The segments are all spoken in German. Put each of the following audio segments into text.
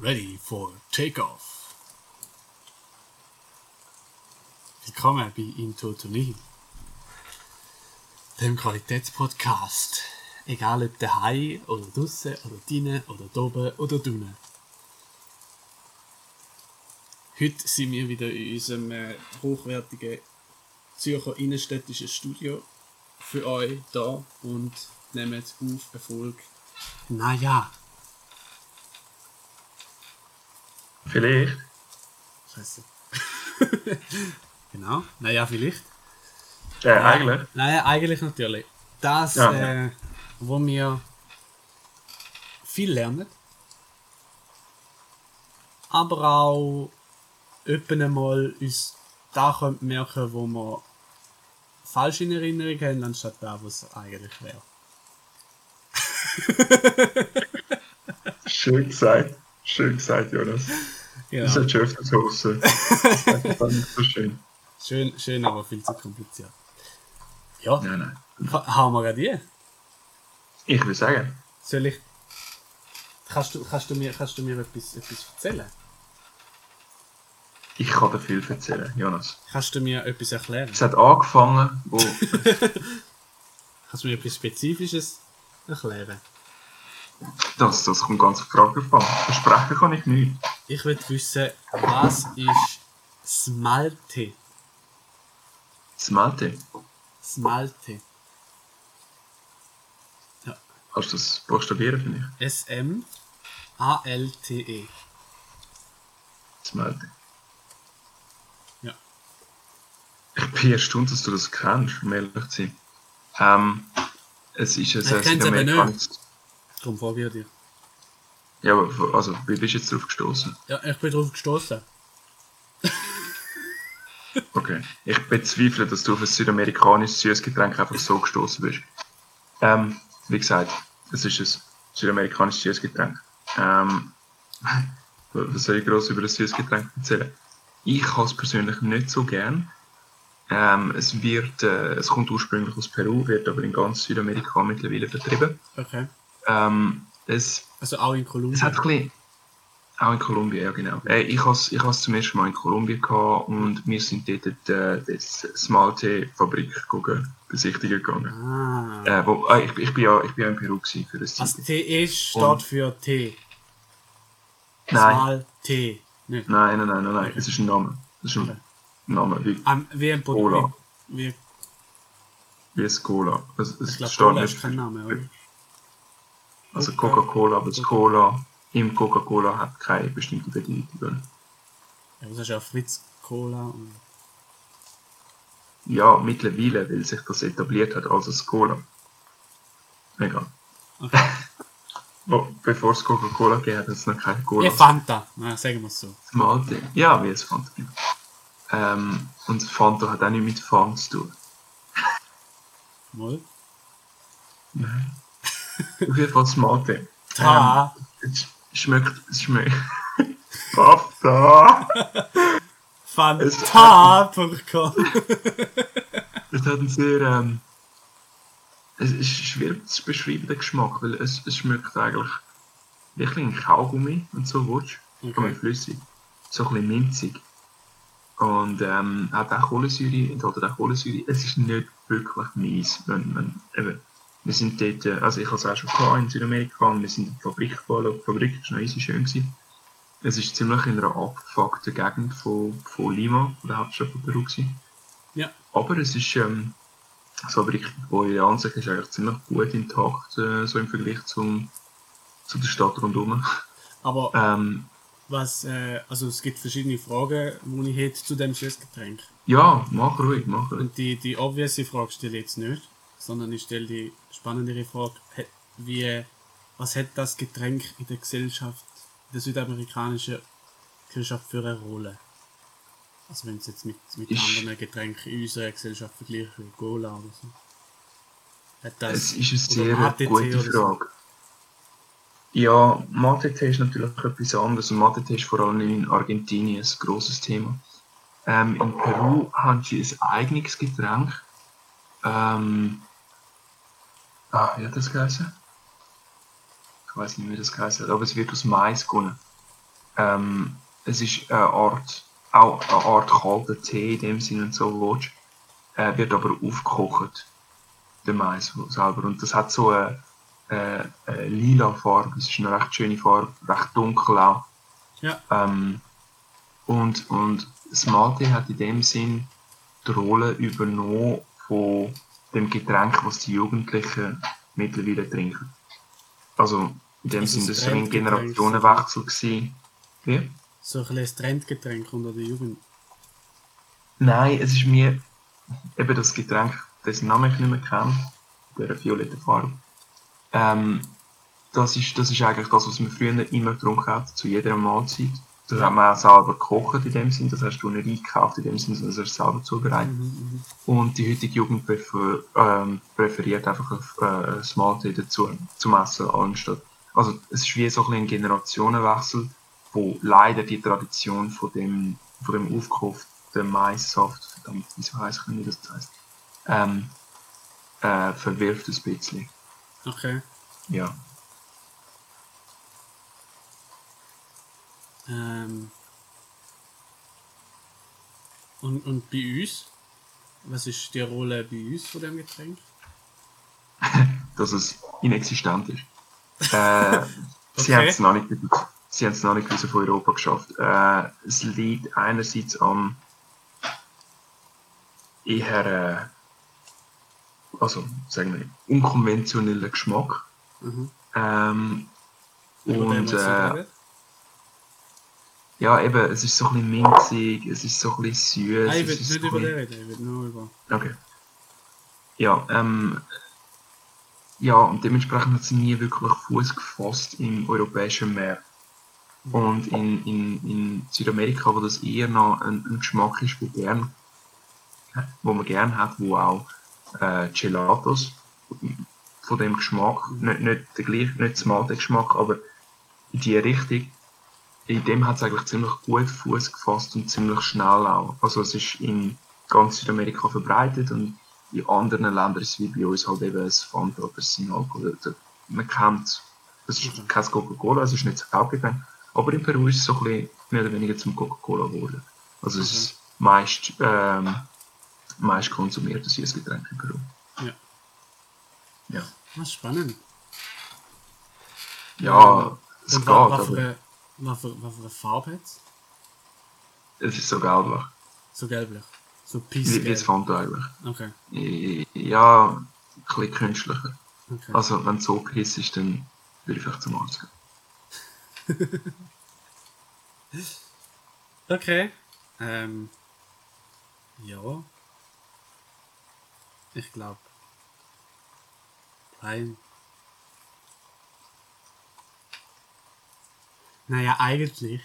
Ready for Takeoff. Willkommen bei In Totonie, dem Qualitätspodcast. Egal ob daheim oder draußen oder drinnen oder oben oder drinnen. Heute sind wir wieder in unserem äh, hochwertigen Zürcher innenstädtischen Studio für euch da und nehmen auf Erfolg. Naja, Vielleicht. Scheiße. genau. Naja, vielleicht. Äh, eigentlich. Naja, eigentlich natürlich. Das, Ja. äh, wo wir viel lernen, aber auch öppen einmal uns da merken, wo wir falsch in Erinnerung haben, anstatt da, wo es eigentlich wäre. Schön gesagt. Schön gesagt, Jonas. Genau. Das ist der Hose. Das fand ich so schön. Schön, schön, aber viel zu kompliziert. Ja, Nein, nein. ha- haben wir gerade die. Ich will sagen, Soll ich. Kannst du, kannst du, mir, kannst du mir etwas, etwas erzählen? ich kann dir viel erzählen, Jonas. Kannst du mir etwas erklären? Es hat angefangen, wo. Kannst du mir etwas Spezifisches erklären? Das, das kommt ganz auf die Frage an. Versprechen kann ich nicht. Ich will wissen, was ist Smalte? Smelte. Smalte. Ja. Kannst du das buchstabieren für mich? S-M-A-L-T-E. Smelte. Ja. Ich bin erstaunt, dass du das kennst, um ehrlich zu sein. Ähm, es ist ein Ich kenn's eben südamerikanisches. Darum frage ich dich. Ja, aber also, wie bist du jetzt drauf gestoßen? Ja, ich bin drauf gestoßen. Okay. Ich bezweifle, dass du auf ein südamerikanisches Süßgetränk einfach so gestoßen bist. Ähm, wie gesagt, es ist ein südamerikanisches Süßgetränk. Ähm, was soll ich groß über ein Süßgetränk erzählen? Ich habe es persönlich nicht so gern. Ähm, es wird, äh, es kommt ursprünglich aus Peru, wird aber in ganz Südamerika mittlerweile vertrieben. Okay. Ähm, es Also auch in es Kolumbien. hat ein bisschen, auch in Kolumbien, ja genau. Äh, ich habe es ich has zum ersten Mal in Kolumbien gehabt und wir sind dort äh, das Smalte-Fabrik gucken, besichtigen gegangen. Ah. Äh, wo, äh, ich, ich, bin ja, ich bin ja in Peru für das Also. TE steht Und- für T. Nein, Smal T. Nein, nein, nein, nein, nein, es ist ein Name. Es ist ein Okay. Name, wie, Ah, wie ein Cola. Produkt. Wie, wie es Cola. Es, es ich glaube, Cola ist kein Name, oder? Also Coca- Coca-Cola, aber das Cola im Coca-Cola hat keine bestimmte Bedeutung. Ja, das ist ja Fritz Cola und. Ja, mittlerweile, weil sich das etabliert hat als ein Cola. Egal. Okay. Wo, bevor es Coca-Cola gegeben hat, hat es noch keine Cola. Ja, Fanta. Na, sagen wir es so. Malte. Ja, wie es Fanta gibt. Ähm, und Fanta hat auch nicht mit Fun zu tun. Mal. Auf jeden Fall das Malte. Ta. Es schmeckt, es schmeckt. Fanta! Fanta.com. Es hat einen sehr, ähm, es ist schwierig zu beschreiben, den Geschmack, weil es, es schmeckt eigentlich wirklich ein Kaugummi und so willst. Okay. Okay. flüssig. So ein bisschen minzig. Und ähm, hat auch Kohlensäure, enthält auch Kohlensäure. Es ist nicht wirklich mies, wenn, wenn, eben, wir sind dort, äh, also ich habe es auch schon gehabt in Südamerika und wir sind in die Fabrik gefahren, die Fabrik war noch easy schön gewesen. Es ist ziemlich in einer abgefuckten Gegend von, von Lima, der Hauptstadt von Peru gewesen. Ja. Aber es ist, ähm, so eine Fabrik, die in Ansicht ist eigentlich ziemlich gut intakt, äh, so im Vergleich zum, zu der Stadt rundherum. Aber Ähm, was, äh, also es gibt verschiedene Fragen, die ich hätte zu dem Süßgetränk. ja, mach ruhig, mach ruhig. Und die, die obvious Frage stelle ich jetzt nicht, sondern ich stelle die spannendere Frage, wie, was hat das Getränk in der Gesellschaft, in der südamerikanischen Gesellschaft für eine Rolle? Also wenn es jetzt mit, mit Ich- anderen Getränken in unserer Gesellschaft vergleicht, wie Cola oder so. Hat das, Es ist eine sehr Mate-Tee gute oder so? Frage. Ja, Mate-Tee ist natürlich etwas anderes und Mate-Tee ist vor allem in Argentinien ein grosses Thema. Ähm, in Peru haben sie ein eigenes Getränk. Ähm, ah, wie hat das geheißen? Ich weiß nicht, wie das geheißen hat, aber es wird aus Mais gewonnen. Ähm, es ist eine Art, auch eine Art kalter Tee in dem Sinne und so willst. Äh, wird aber aufgekocht, der Mais selber. Und das hat so eine, eine, eine lila Farbe, es ist eine recht schöne Farbe, recht dunkel auch. Ja. Ähm, und, und das Mate hat in dem Sinn die Rolle übernommen von dem Getränk, was die Jugendlichen mittlerweile trinken. Also in dem Ist Sinn, es das war ein? Generationenwechsel. Gewesen. Wie? So ein bisschen Trendgetränk unter der Jugend. Nein, es ist mir eben das Getränk, dessen Namen ich nicht mehr kenne, der violetten Farbe. Ähm, das, ist, das ist eigentlich das, was man früher immer getrunken hat, zu jeder Mahlzeit. Das hat man auch selber gekocht in dem Sinn, das hast du nicht eingekauft in dem Sinn, sondern das hast du selber zubereitet. Mhm, Und die heutige Jugend präfer, ähm, präferiert einfach ein, äh, Mahlzeit dazu zum Essen anstatt. Also es ist wie so ein, Generationenwechsel, wo leider die Tradition von dem, von dem aufgekochten Maissaft, verdammt, wieso heißt ich nicht, wie das heißt, ähm, äh, verwirft ein bisschen. Okay. Ja. Ähm. Und, und bei uns? Was ist die Rolle bei uns von dem Getränk? dass es inexistent ist. Äh, Sie Okay. haben es noch nicht, sie haben es noch nicht bis auf Europa geschafft. Äh, es liegt einerseits am eher, äh, also sagen wir, unkonventionellen Geschmack. Mhm. Ähm, und äh? Ja, eben, es ist so ein bisschen minzig, es ist so ein bisschen süß. Nein, ich will nicht so über den reden, ich will nur über. Okay. Ja, ähm, ja, und dementsprechend hat sie nie wirklich Fuß gefasst im europäischen Meer. Und in, in, in Südamerika, wo das eher noch ein, ein Geschmack ist, wo, gern, wo man gern hat, wo auch äh, Gelatos von dem Geschmack, nicht, nicht, der gleich, nicht das Mate-Geschmack, aber in die Richtung, in dem hat es eigentlich ziemlich gut Fuß gefasst und ziemlich schnell auch. Also es ist in ganz Südamerika verbreitet und in anderen Ländern ist es wie bei uns halt eben ein Fanta oder ein Alkohol. Also Man kennt es ist Mhm. kein Coca-Cola, es ist nicht das Hauptgetränk, aber in Peru ist es so ein bisschen mehr oder weniger zum Coca-Cola geworden. Also es Okay. ist meist, ähm, meist konsumiertes Süßgetränk in Peru. Ja. Ja, Was spannend. ja es Und geht, aber was, für, eine Farbe hat es? es ist so gelblich. So gelblich. So Wie, wie das peace eigentlich. Okay, Ja, ein bisschen künstlicher. okay. Also, wenn es so geheiss ist, dann würde ich vielleicht zum Arzt gehen. Okay. Ähm. Ja. Ich glaube. Nein. Naja, eigentlich.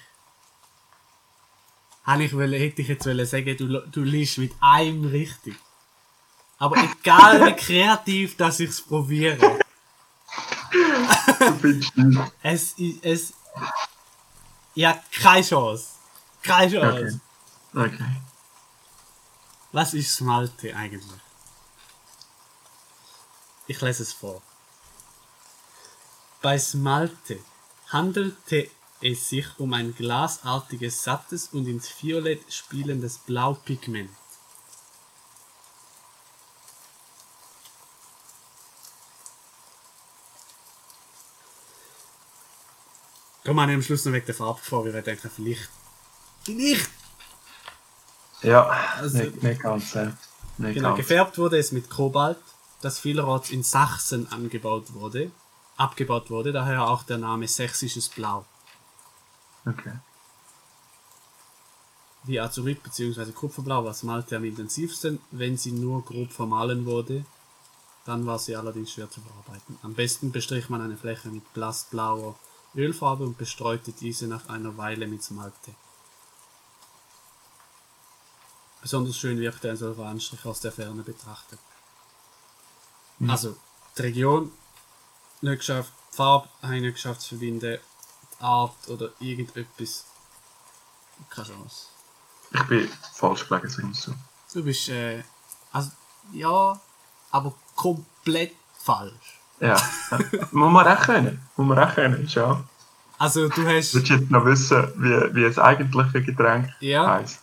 Habe ich wollen, hätte ich jetzt wollen sagen, du, du liest mit einem richtig. Aber egal wie kreativ, dass ich es probiere. Es ist, es, ja, keine Chance. Keine Chance. Okay. Okay. Was ist Smalte eigentlich? Ich lese es vor. Bei Smalte handelte es sich um ein glasartiges, sattes und ins Violett spielendes Blaupigment. Komm mal am Schluss noch wegen der Farbe vor, weil ich denke, vielleicht. Vielleicht! Ja, Also- nicht, nicht ganz. Äh, nicht Genau, ganz. gefärbt wurde es mit Kobalt, das vielerorts in Sachsen angebaut wurde, abgebaut wurde, daher auch der Name Sächsisches Blau. Okay. Wie Azurit bzw. Kupferblau war Smalte am intensivsten, wenn sie nur grob vermahlen wurde, dann war sie allerdings schwer zu verarbeiten. Am besten bestrich man eine Fläche mit blassblauer Ölfarbe und bestreute diese nach einer Weile mit Smalte. Besonders schön wirkte ein solcher Anstrich aus der Ferne betrachtet. Also, die Region nicht geschafft, die Farbe Art oder irgendetwas. Keine Chance. Ich bin falsch gelegen, es so. Du bist, äh, also, ja, aber komplett falsch. Ja. Muss man auch können. Muss man auch können, ist ja. Also du hast... Willst du jetzt noch wissen, wie, wie das eigentliche Getränk Ja, heisst?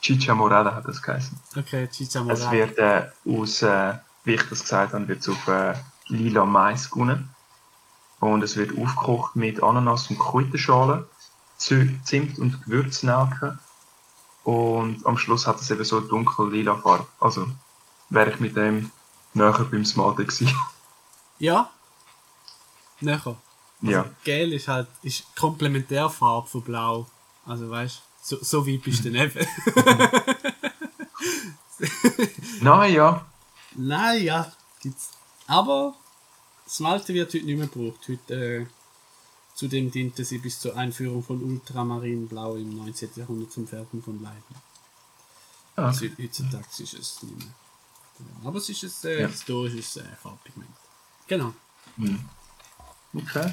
Chicha Morada hat das geheißen. okay, Chicha Es Morada. wird äh, aus, äh, wie ich das gesagt habe, wird auf äh, lila Mais gewonnen. Und es wird aufgekocht mit Ananas und Kräuterschalen, Zimt und Gewürznelken. Und am Schluss hat es eben so dunkel-lila Farbe. Also wäre ich mit dem näher beim Smalten gewesen. Ja. Näher. ja. Gel ist halt ist Komplementärfarbe von Blau. Also weißt so, so weit bist du nicht. Nein, ja. Nein, ja, gibt's. Aber das Malte wird heute nicht mehr gebraucht. Heute, äh, zudem diente sie bis zur Einführung von Ultramarinblau im 19. Jahrhundert zum Färben von Leiden. Ah, Also, heutzutage ist es nicht mehr. Aber es ist ein äh, Ja. historisches äh, Farbpigment. Genau. Hm. Okay.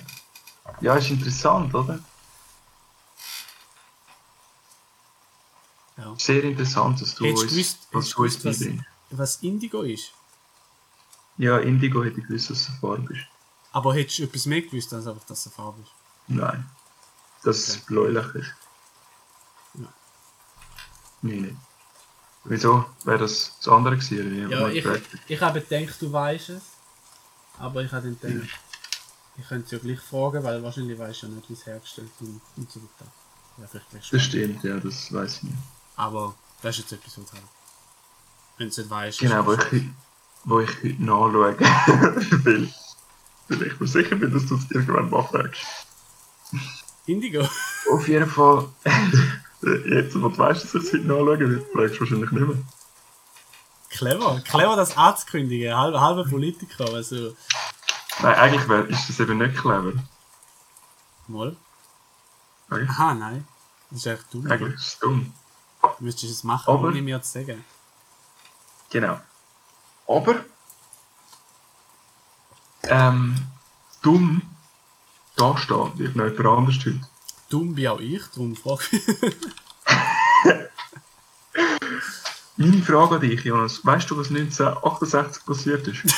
Ja, ist interessant, oder? Ja. Sehr interessant, dass du Hättest uns, gewusst, was du uns was, was Indigo ist? Ja, Indigo hätte ich gewusst, dass es eine Farbe ist. Aber hättest du etwas mehr gewusst, als einfach, dass es eine Farbe ist? Nein. Dass es Okay. bläulich ist. Ja. Nein, nicht. Wieso wäre das das andere gewesen? Ja, ich, ich habe gedacht, du weißt es. Aber ich habe dann gedacht, ich könnte es ja gleich fragen, weil wahrscheinlich weißt du ja nicht, wie es hergestellt und, und so weiter. Ja, vielleicht gleich Das stimmt, ja, das weiß ich nicht. Aber das ist jetzt etwas, was du halt. Wenn du es nicht weißt. Genau, ist ich, wo ich heute nachschaue, weil, weil ich mir sicher bin, dass du es irgendwann mal fragst. Indigo. Auf jeden Fall, jetzt, wo du weißt, dass ich es heute nachschauen will, fragst du wahrscheinlich nicht mehr. Clever. Clever, das anzukündigen. Halber, halber Politiker. Also, Nein, eigentlich wär, ist das eben nicht clever. mal. Eigentlich, Aha, nein. Das ist echt dumm. eigentlich ist es dumm. Du müsstest es machen, Aber- ohne mir zu sagen. Genau. Aber ähm, dumm da steht, wird noch jemand anders heute. Dumm bin auch ich, darum frage ich. Meine Frage an dich, Jonas. Weißt du, was 1968 passiert ist?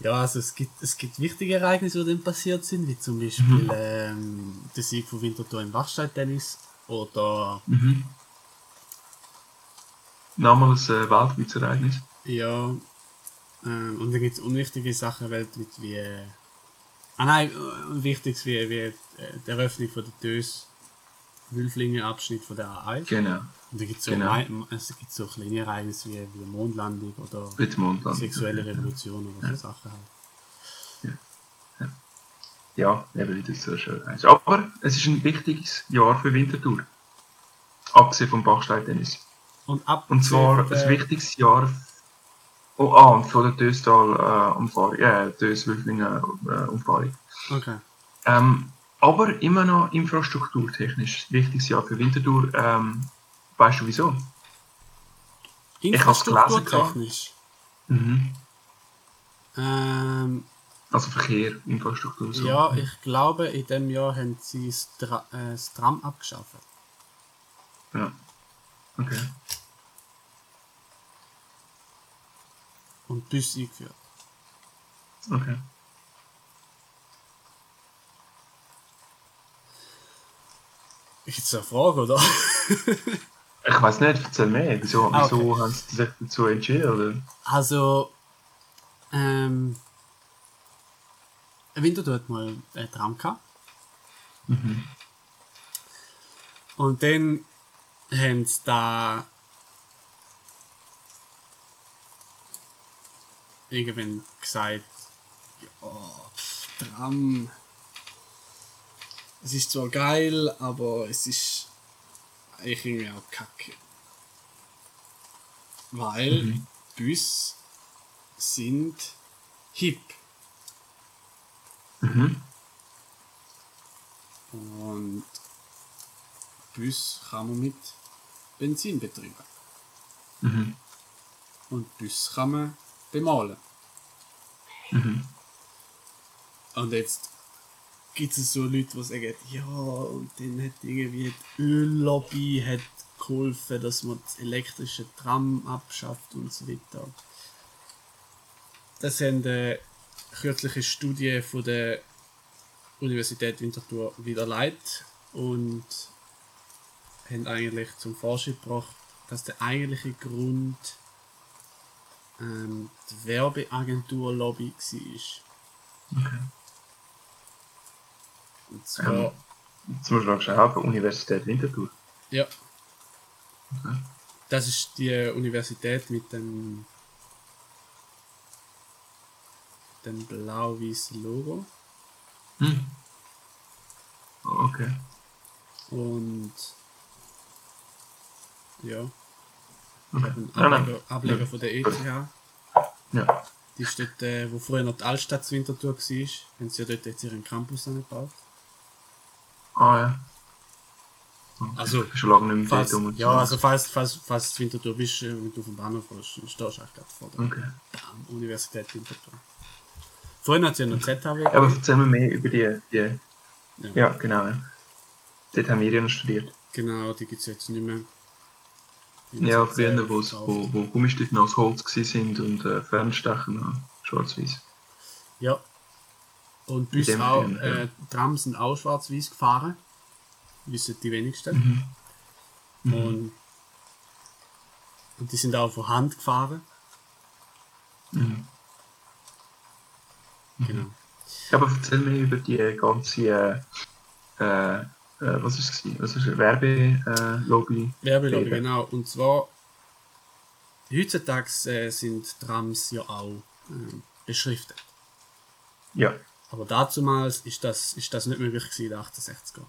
Ja, also es gibt, es gibt wichtige Ereignisse, die dann passiert sind, wie zum Beispiel Mhm. ähm, der Sieg von Winterthur im Bachstein-Tennis oder Mhm. Nochmal ein äh, weltweites Ereignis. ja, ähm, und dann gibt es unwichtige Sachen weltweit wie äh, ah nein, äh, wichtiges wie, wie die Eröffnung von der Dös Wülflingen Abschnitt von der A1. Genau. Und da gibt es so, Genau. Mai- es gibt so kleine Ereignisse wie, wie Mondlandung oder Bitte Mondland. sexuelle Revolution oder so Sachen halt. Ja, eben wie das so schön heißt. Aber es ist ein wichtiges Jahr für Winterthur. Abgesehen vom Bachstein-Tennis. Und ab Und zwar ein wichtiges Jahr. Oh, ah, und von der Döstal-Umfahrung, äh, Dös-Wülflingen-Umfahrung. Okay. Ähm, aber immer noch infrastrukturtechnisch ein wichtiges Jahr für Winterthur. Ähm, weißt du wieso? Ich gelesen. Infrastrukturtechnisch. Mhm. Ähm, Also Verkehr, Infrastruktur. So. Ja, ich glaube, in dem Jahr haben sie das, Tra äh, das Tram abgeschafft. ja. Okay. Und Bus eingeführt. Okay. Ist jetzt eine Frage, oder? Ich weiß nicht, erzähl mehr. Wieso, Ah, wieso haben sie sich dazu entschieden? Oder? Also, ähm, Winterthur hat mal ein Tram gehabt. Mhm. Und dann haben sie da irgendwann gesagt, ja, pff, Tram, es ist zwar geil, aber es ist eigentlich irgendwie auch kacke. Weil Mhm. Bus sind hip. Mhm. Und Bus kann man mit Benzin betreiben. Mhm. Und Bus kann man bemalen. Mhm. Und jetzt gibt es so Leute, die sagen, ja, und dann hat irgendwie die Öllobby hat geholfen, dass man das elektrische Tram abschafft und so weiter. Das haben äh, kürzliche Studie von der Universität Winterthur wieder leid und haben eigentlich zum Vorschlag gebracht, dass der eigentliche Grund ähm, die Werbeagentur-Lobby war. Okay. Und zwar, Ähm. Du noch schauen, Universität Winterthur. ja, Okay. das ist die Universität mit dem, dem blau-weißen Logo. Hm. Okay. Und ja, okay. ein Nein, Ableger. Ableger von der ETH. Ja. Die ist dort, äh, wo früher noch die Altstadt zu Winterthur war, haben sie ja dort jetzt ihren Campus angebaut. Ah ja. Okay. Also, schon lange nicht mehr Falls, um ja, also falls, falls, falls du Winterthur bist, äh, wenn du vom Bahnhof kommst, dann stehst du eigentlich gerade vor der Okay. Bam, Universität Winterthur. Vorhin hat es ja noch ZHW Aber gegeben. erzähl mir mehr über die, die Ja. ja genau. Ja. Dort haben wir ja noch studiert. Genau, die gibt es jetzt nicht mehr. Ja, früher, wo, wo Gummistifte noch aus Holz sind und äh, Fernstechen schwarz-weiß. Ja. Und bis auch, Film, ja. äh, Trams sind auch schwarz-weiß gefahren. Wissen die wenigsten. Mhm. Und, und die sind auch von Hand gefahren. Mhm. Genau. Aber erzähl mir über die ganze, äh, äh, was ist es? Was ist es? Werbelobby? Werbelobby, genau. Und zwar, heutzutage äh, sind Trams ja auch äh, beschriftet. Ja. Aber damals ist das, ist das nicht möglich gewesen in den 68er.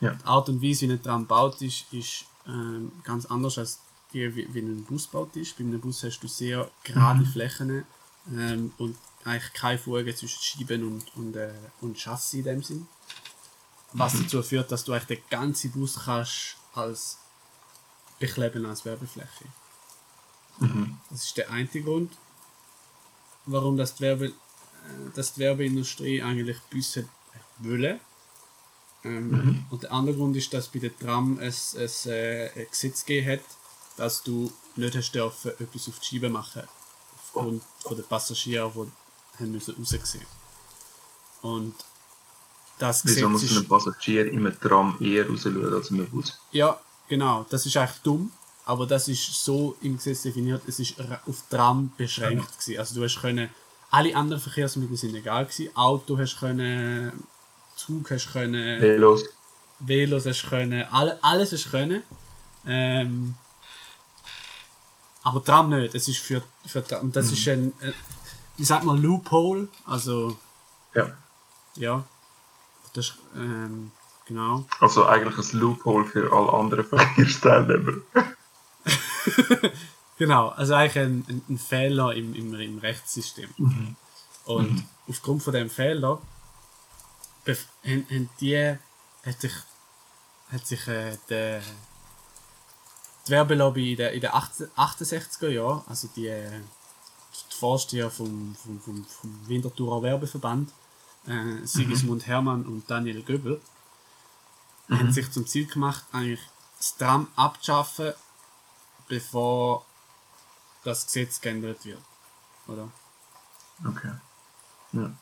Ja. Die Art und Weise, wie ein Tram gebaut ist, ist ähm, ganz anders als die, wie, wie ein Bus gebaut ist. Bei einem Bus hast du sehr gerade Flächen ähm, und eigentlich keine Fugen zwischen Schieben und, und, äh, und Chassis in dem Sinn. Was dazu führt, dass du eigentlich den ganzen Bus kannst als bekleben als Werbefläche. Mhm. Das ist der eine Grund, warum das die, Werbe, äh, dass die Werbeindustrie eigentlich Busse wollen. Ähm, Und der andere Grund ist, dass bei der Tram es, es äh, ein Gesetz gegeben hat, dass du nicht hast dürfen, etwas auf die Scheibe machen aufgrund von den Passagieren, die haben müssen raussehen Und das Wieso muss ein Passagier im Tram eher raus schauen als im Bus? Ja, genau. Das ist eigentlich dumm, aber das ist so im Gesetz definiert. Es ist auf Tram beschränkt gewesen. Also du hast können, alle anderen Verkehrsmittel sind egal gewesen. Auto hast können, Zug hast können, Velos. Velos hast können, alle, alles hast können. Ähm, aber Tram nicht. Es ist für, für Tram. Und das ist ein, äh, wie sagt man, Loophole. Also Ja. ja, das ist, ähm, genau. Also eigentlich ein Loophole für alle anderen Verkehrsteilnehmer. Genau, also eigentlich ein, ein, Fehler im, im, im Rechtssystem. Und aufgrund von dem Fehler haben, haben die, hat sich, hat sich äh, der, die Werbelobby in den in der 18 68er Jahren, also die, äh, die Vorsteher vom, vom, vom, vom Winterthurer Werbeverband, äh, Sigismund Hermann und Daniel Göbel, haben sich zum Ziel gemacht, eigentlich das Tram abzuschaffen, bevor das Gesetz geändert wird. Oder? Okay. Ja.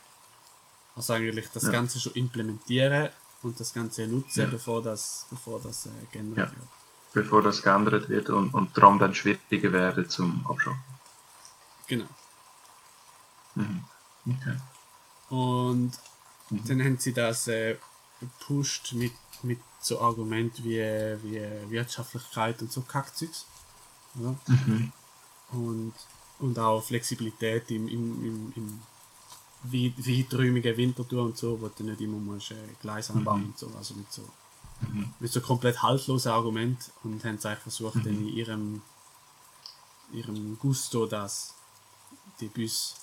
Also eigentlich das Ja. Ganze schon implementieren und das Ganze nutzen, Ja. bevor das, bevor das äh, geändert Ja. wird. Bevor das geändert wird und, und Tram dann schwieriger werden zum Abschaffen. Genau. Mhm. Okay. Und Mhm. dann haben sie das äh, gepusht mit, mit so Argumenten wie, wie Wirtschaftlichkeit und so Kackzeugs. Oder? Mhm. Und, und auch Flexibilität im, im, im, im weit- weiträumigen Wintertour und so, wo du nicht immer musst, äh, Gleis anbauen und so. Also mit so, mit so komplett haltlosen Argumenten und haben es eigentlich versucht, dann in ihrem, ihrem Gusto das, die Bus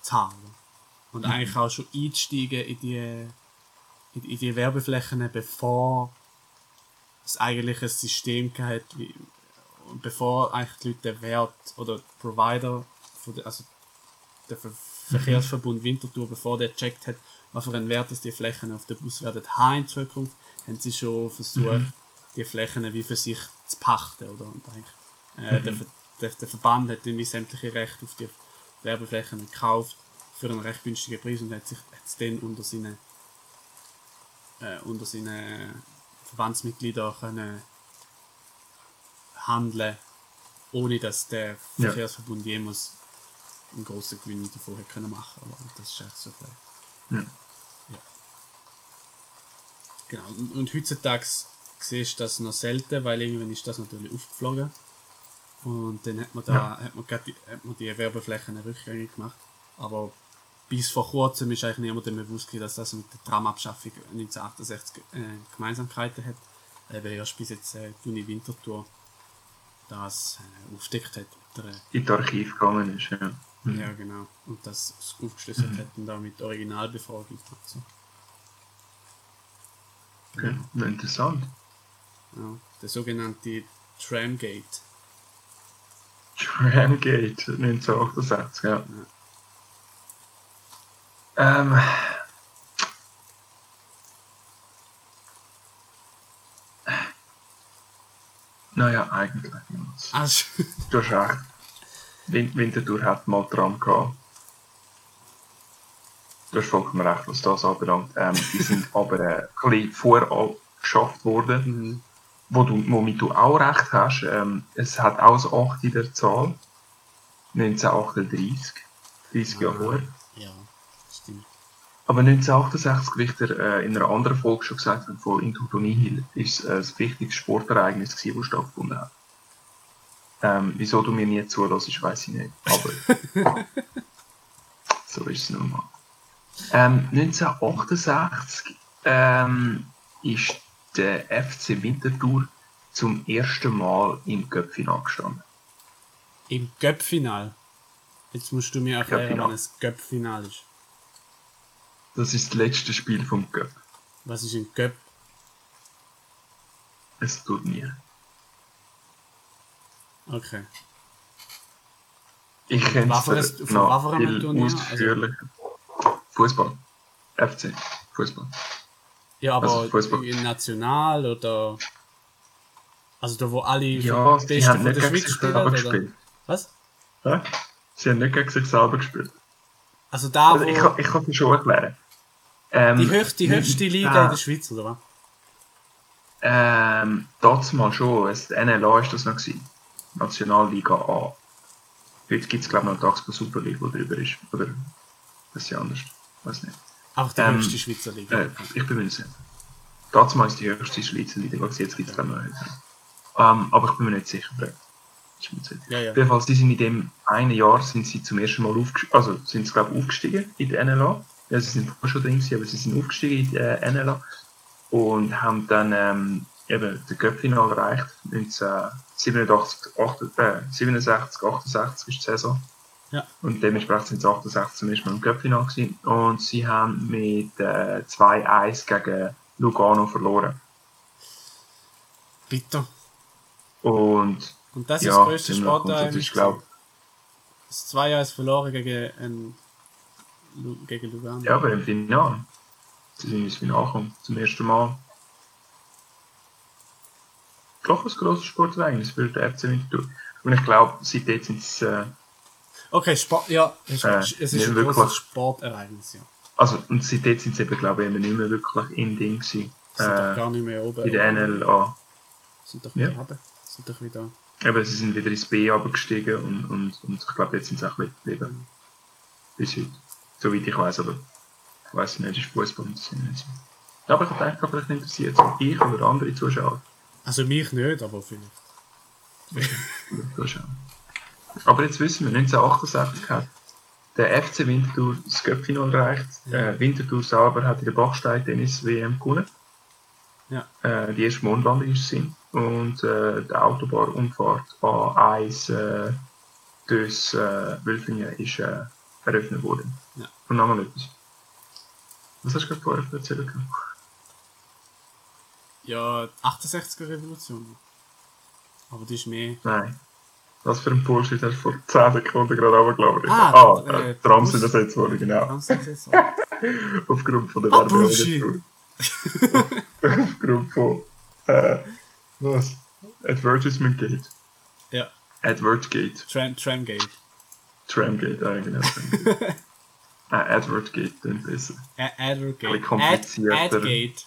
zu haben. Und eigentlich auch schon einzusteigen in die, in, in die Werbeflächen, bevor es eigentlich ein System gehabt wie, und bevor eigentlich die Leute den Wert oder die Provider, von der, also der Ver Verkehrsverbund Winterthur, bevor der gecheckt hat, was für einen Wert es die Flächen auf der Bus werden haben in Zukunft, haben sie schon versucht, die Flächen wie für sich zu pachten. Oder? Und eigentlich, äh, der, Ver- der, der Verband hat irgendwie sämtliche Rechte auf die, Werbeflächen gekauft für einen recht günstigen Preis und hat sich hat's dann unter seinen äh, unter seinen Verbandsmitgliedern können handeln, ohne dass der Ja. Verkehrsverbund jemals einen grossen Gewinn davon hätte können machen. Aber das ist echt so vielleicht. Ja. Genau. Und, und heutzutage siehst du das noch selten, weil irgendwann ist das natürlich aufgeflogen. Und dann hat man da Ja. hat man grad die, hat man die Werbeflächen rückgängig gemacht. Aber bis vor kurzem ist eigentlich niemandem bewusst gewesen, dass das mit der Tramabschaffung 1968 äh, Gemeinsamkeiten hat. Äh, weil erst bis jetzt äh, die Uni Winterthur das äh, aufdeckt hat. Der, In das Archiv gegangen ist, ja. Mhm. ja, genau. Und das aufgeschlüsselt hat und da mit Originalbefragung und so. Okay. Ja, interessant. Ja, der sogenannte Tramgate. Tramgate 1968, ja. Ähm. Naja, eigentlich. Jonas. Also, Du hast recht. Win Winterthur hat mal Tram gehabt. Du hast vollkommen recht, was das anbelangt. Ähm, die sind aber äh, ein bisschen vorher geschafft worden. mhm. wo du, womit du auch recht hast, ähm, es hat auch das 8 in der Zahl. 1938. 30 Jahre vorher. ja. Aber 1968, wie ich dir äh, in einer anderen Folge schon gesagt habe, von Into Hill, ist äh, das wichtigste Sportereignis gewesen, das stattgefunden hat. Ähm, wieso du mir nie zulässt, weiß ich nicht. Aber so ist es nun mal. Ähm, 1968 ähm, ist der FC Winterthur zum ersten Mal im Göppfinal gestanden. Im Göppfinal. Jetzt musst du mir erklären, wann es Göppfinal ist. Das ist das letzte Spiel vom Göpp. Was ist ein Göpp? Es tut mir. Okay. Ich kenne es noch viel Turnier? Also- ausführlicher. Fußball. FC. Fußball. Ja, aber Also Fußball. in national oder. Also da wo alle Ja, sie Besten haben von nicht der gegen Schweiz sich spielen, selber oder? gespielt. Was? Hä? Sie haben nicht gegen sich selber gespielt. Also da, wo Also ich, kann- ich kann es schon erklären. Ähm, die höchste, die höchste Liga in der Schweiz, oder was? Ähm, das mal schon. Es, NLA ist das noch gewesen. Nationalliga A. Heute gibt es glaube ich noch Taxpo Super League, die drüber ist. Oder das ist ja anders. Weiß nicht. Auch die Ähm, höchste Schweizer Liga. Äh, ich bin mir nicht sicher. Das mal ist die höchste Schweizer Liga. Jetzt gibt es glaube ich noch eine. Ähm, aber ich bin mir nicht sicher. Ich sicher. Ja, ja. Auf jeden Fall, sie sind in dem einen Jahr sind sie zum ersten Mal aufgestiegen, also sind sie, glaube ich, aufgestiegen in der NLA. Ja, sie sind vorher schon drin gewesen, aber sie sind aufgestiegen in der NLA und haben dann ähm, eben den Cup-Final erreicht. 1987, 8, äh, 67, 68 ist die Saison. Ja. Und dementsprechend sind sie 68 zum ersten Mal im Cup-Final gewesen. Und sie haben mit äh, 2-1 gegen Lugano verloren. Bitter. Und Und das ist ja, das größte. Und das Sportereignis. ist, glaube Das 2 1 verloren gegen, ein, Lu- gegen Lugano. Ja, aber im Finale. Sie sind ins Finale gekommen, zum ersten Mal. Doch ein grosses Sportereignis für den FC Winterthur. Und ich glaube, seitdem sind es, äh, Okay, Sport, ja, es, Äh, es ist ein wirklich. großes Sportereignis, ja. also, und seitdem sind sie eben, glaube ich, eben nicht mehr wirklich in Ding gewesen. Sind doch Äh, gar nicht mehr oben. in der NLA. Sind doch Ja. wieder runter. Sind doch wieder. Eben, sie sind wieder ins B abgestiegen und, und, und ich glaube, jetzt sind sie auch ein bisschen geblieben. Bis heute. Soweit ich weiß, aber ich weiß nicht, ist Fußball nicht so. Aber ich habe gedacht, vielleicht interessiert es ich oder andere Zuschauer. Also mich nicht, aber vielleicht. Zuschauen. Aber jetzt wissen wir, 1968 hat der FC Winterthur das Cup-Final erreicht. Ja. Äh, Winterthur selber hat in der Bachstein-Tennis-WM gewonnen. Ja. Äh, die erste Mondlandung ist sie. Und äh, die Autobahnumfahrt A1 äh, durchs äh, Wülfingen ist äh, eröffnet worden. Ja. Und nochmal etwas. Was hast du gerade vorher erzählt? Ja, die 68er Revolution. Aber die ist mehr. Nein. Was für ein Bullshit hast du vor 10 Sekunden gerade runtergeladen? Ah, ah äh, äh, Trams Bus- sind ersetzt worden, genau. Sie das jetzt so? Aufgrund von der Ah, Werbung. Aufgrund von, äh, was? Advertisement Gate. Ja, Advert Gate. Tram, Tramgate. Tramgate, ah, genau. Tramgate. äh, Edward Gate, dann besser. Ä- Advocate. Ein komplizierter. Ad- Adgate.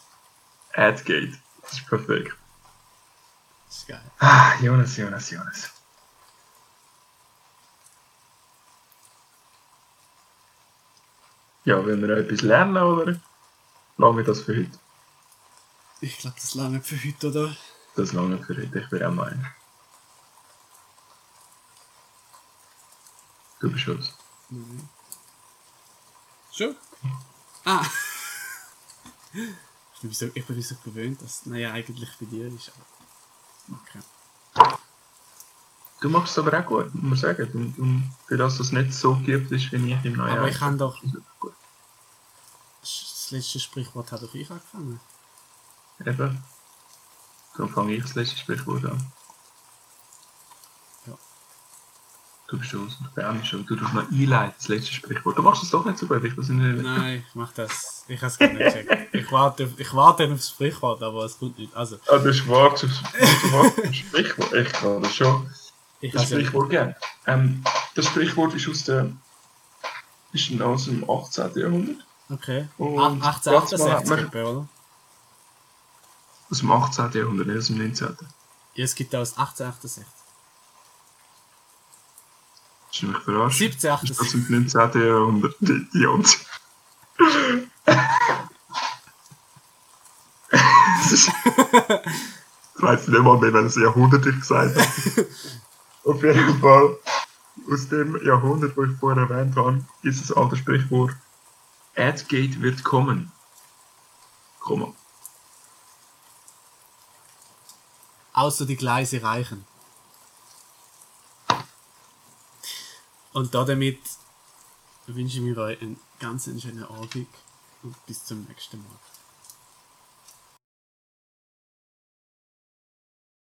Adgate. Das ist perfekt. Das ist geil. Ah, Jonas, Jonas, Jonas. Ja, wenn wir noch etwas lernen, oder? Wir das für heute. Ich glaube, das lange für heute, oder? Das lange für heute, ich bin auch meinen. Nein. Schon? Ah! ich bin so, ich bin so gewöhnt, dass naja eigentlich bei dir ist. Aber okay. Du machst es aber auch gut, muss man sagen. Und, und für das es nicht so geübt ist wie ich im neuen Aber ich kann doch. es. Das letzte Sprichwort hat doch ich angefangen. Eben. Dann fange ich das letzte Sprichwort an. Ja. Du bist schon, du bist schon. Du tust noch einleiten, das letzte Sprichwort. Du machst es doch nicht so gut, ich weiß nicht. Nein, ich mach das. Ich hab's gar nicht gecheckt. Ich warte, auf- ich warte auf das Sprichwort, aber es kommt nicht. Also, Ah, du wartest aufs Sprichwort. Ich kann das schon. ich Das ja. Sprichwort gern. Ähm, das Sprichwort ist aus der. ist aus dem 18. Jahrhundert. Okay. Und Ah, 1868, Platz etwa, oder? Aus dem 18. Jahrhundert, nicht aus dem 19. Ja, es gibt auch aus 1868. Das ist nämlich verarscht. 1768. Das ist aus dem 19. Jahrhundert. Idiot. Das ich weiß nicht mal mehr, welches Jahrhundert ich gesagt habe. Auf jeden Fall, aus dem Jahrhundert, wo ich vorher erwähnt habe, ist das alte Sprichwort: Adgate wird kommen. Komma. Außer die Gleise reichen. Und damit wünsche ich mir euch einen ganz schönen Abend und bis zum nächsten Mal.